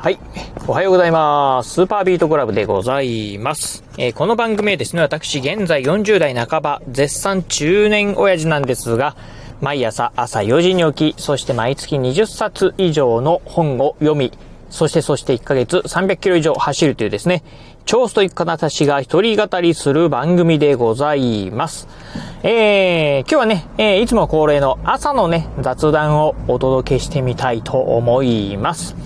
はい。おはようございます。スーパービートクラブでございます。えー、この番組はですね、私、現在40代半ば、絶賛中年親父なんですが、毎朝朝4時に起き、そして毎月20冊以上の本を読み、そしてそして1ヶ月300キロ以上走るというですね、超ストイックな私が一人語りする番組でございます。えー、今日はね、えー、いつも恒例の朝のね、雑談をお届けしてみたいと思います。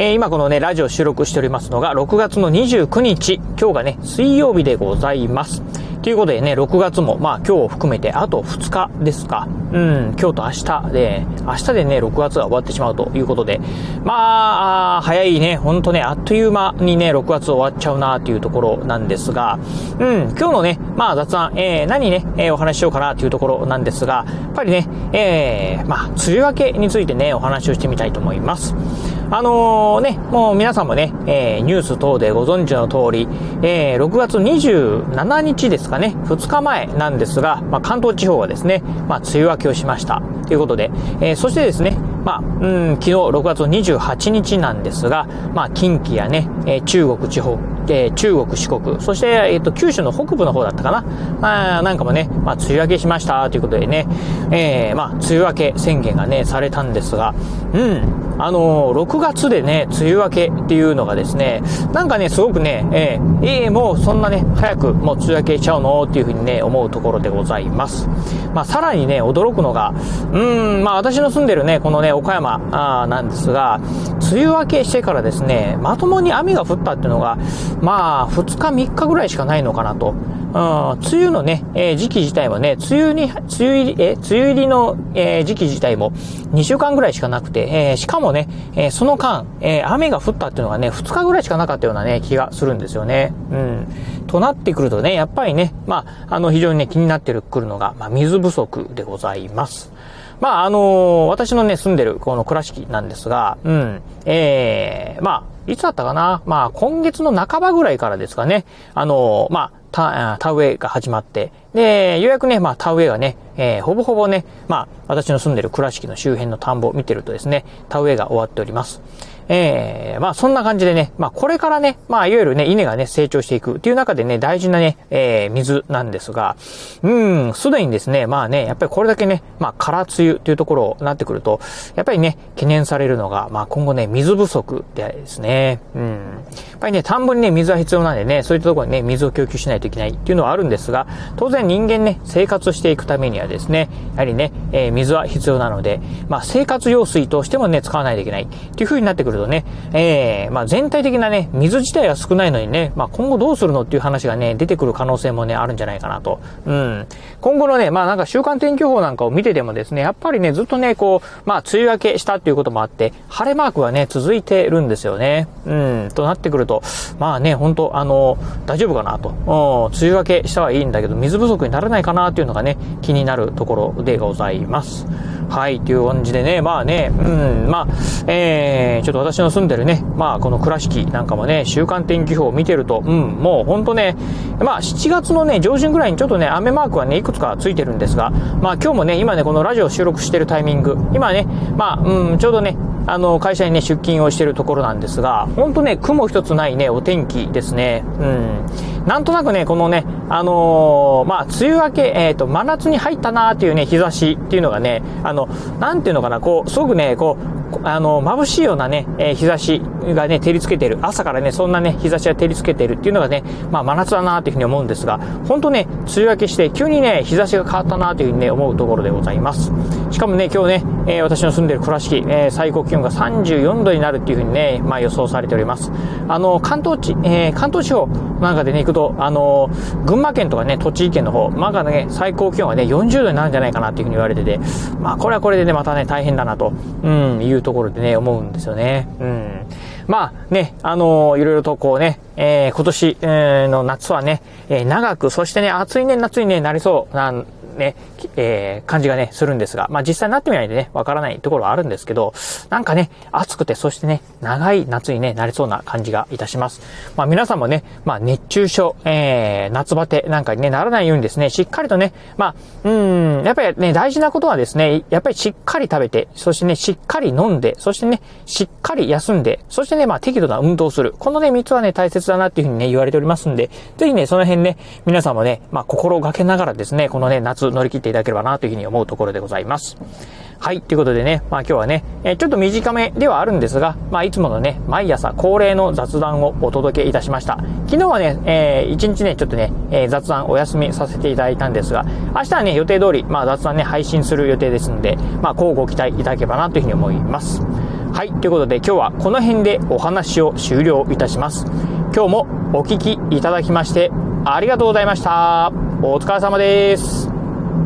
えー、今このね、ラジオ収録しておりますのが、6月の29日、今日がね、水曜日でございます。ということでね、6月も、まあ今日を含めてあと2日ですか。うん、今日と明日で、明日でね、6月が終わってしまうということで、まあ、早いね、ほんとね、あっという間にね、6月終わっちゃうなというところなんですが、うん、今日のね、まあ雑談、えー、何ね、えー、お話ししようかなというところなんですが、やっぱりね、えー、まあ、梅雨明けについてね、お話をしてみたいと思います。あのー、ね、もう皆さんもね、えー、ニュース等でご存知の通り、えー、6月27日ですかね、2日前なんですが、まあ、関東地方はですね、まあ、梅雨明けをしました。ということで、えー、そしてですね、まあ、うん、昨日6月28日なんですが、まあ、近畿やね、え、中国地方、え、中国、四国、そして、えっ、ー、と、九州の北部の方だったかな。まあ、なんかもね、まあ、梅雨明けしましたということでね、えー、まあ、梅雨明け宣言がね、されたんですが、うん、あのー、6月でね、梅雨明けっていうのがですね、なんかね、すごくね、えー、えー、もうそんなね、早くもう梅雨明けしちゃうのっていうふうにね、思うところでございます。まあ、さらにね、驚くのが、うん、まあ、私の住んでるね、このね、岡山あなんですが、梅雨明けしてからですね、まともに雨が降ったっていうのが、まあ、2日3日ぐらいしかないのかなと。うん、梅雨のね、えー、時期自体はね、梅雨に、梅雨入り、え、梅雨入りの、えー、時期自体も2週間ぐらいしかなくて、えー、しかもね、え、その間、え、雨が降ったっていうのがね、2日ぐらいしかなかったようなね、気がするんですよね。うん。となってくるとね、やっぱりね、まあ、あの、非常にね、気になってくるのが、まあ、水不足でございます。まあ、あのー、私のね、住んでる、この倉敷なんですが、うん、ええー、まあ、いつだったかな？まあ、今月の半ばぐらいからですかね、あのー、まあ、田、田植えが始まって、で、ようやくね、まあ、田植えがね、えー、ほぼほぼね、まあ、私の住んでる倉敷の周辺の田んぼを見てるとですね、田植えが終わっております。えー、まあそんな感じでね、まあこれからね、まあいわゆるね、稲がね、成長していくっていう中でね、大事なね、えー、水なんですが、うん、すでにですね、まあね、やっぱりこれだけね、まあ空梅雨っていうところになってくると、やっぱりね、懸念されるのが、まあ今後ね、水不足でですね、うん。やっぱりね、田んぼにね、水は必要なんでね、そういったところにね、水を供給しないといけないっていうのはあるんですが、当然人間ね、生活していくためにはですね、やはりね、えー、水は必要なので、まあ生活用水としてもね、使わないといけないっていう風になってくるとね、えー、まあ全体的なね、水自体は少ないのにね、まあ今後どうするのっていう話がね、出てくる可能性もね、あるんじゃないかなと。うん。今後のね、まあなんか週間天気予報なんかを見ててもですね、やっぱりね、ずっとね、こう、まあ梅雨明けしたっていうこともあって、晴れマークがね、続いてるんですよね。うん。となってくると、まあね、本当あの、大丈夫かなと。うん、梅雨明けしたはいいんだけど、水不足にならないかなっていうのがね、気になるところでございます。はい、という感じでね、まあね、うん、まあ、えー、ちょっと私の住んでるね、まあこの倉敷なんかもね、週間天気予報を見てると、うん、もうほんとね、まあ7月のね、上旬ぐらいにちょっとね、雨マークはね、くつかついてるんですが、まあ今日もね、今ね、このラジオ収録してるタイミング、今ね、まあ、うん、ちょうどね、あの、会社にね、出勤をしてるところなんですが、ほんとね、雲一つないね、お天気ですね。うん。なんとなくね、このね、あのー、まあ、梅雨明け、えっ、ー、と、真夏に入ったなーっていうね、日差しっていうのがね、あの、なんていうのかな、こう、すごくね、こう、あの、眩しいようなね、えー、日差しがね、照りつけてる。朝からね、そんなね、日差しが照りつけてるっていうのがね、まあ真夏だなというふうに思うんですが、本当ね、梅雨明けして、急にね、日差しが変わったなというふうにね、思うところでございます。しかもね、今日ね、えー、私の住んでる倉敷、えー、最高気温が34度になるっていうふうにね、まあ予想されております。あの、関東地、えー、関東地方なんかでね、行くと、あの、群馬県とかね、栃木県の方、まあね、最高気温がね、40度になるんじゃないかなっていうふうに言われてて、まあこれはこれでね、またね、大変だなと、うん、いうところでね、思うんですよね。うん。まあね、あのー、いろいろとこうね、えー、今年、えー、の夏はね、えー、長く、そしてね、暑いね、夏にね、なりそうなね、えー、感じがね、するんですが、まあ実際になってみないとね、わからないところはあるんですけど、なんかね、暑くて、そしてね、長い夏にね、なりそうな感じがいたします。まあ皆さんもね、まあ熱中症、えー、夏バテなんかにね、ならないようにですね、しっかりとね、まあ、うん、やっぱりね、大事なことはですね、やっぱりしっかり食べて、そしてね、しっかり飲んで、そしてね、しっかり休んで、そしてね、まあ適度な運動する。このね、3つはね、大切だなっていうふうにね、言われておりますんで、ぜひね、その辺ね、皆さんもね、まあ心がけながらですね、このね、夏乗り切っていただければなというふうに思うところでございます。はい。ということでね、まあ今日はね、えちょっと短めではあるんですが、まあいつものね、毎朝恒例の雑談をお届けいたしました。昨日はね、えー、一日ね、ちょっとね、えー、雑談お休みさせていただいたんですが、明日はね、予定通り、まあ雑談ね、配信する予定ですので、まあ、こうご期待いただければなというふうに思います。はい。ということで今日はこの辺でお話を終了いたします。今日もお聴きいただきましてありがとうございました。お疲れ様です。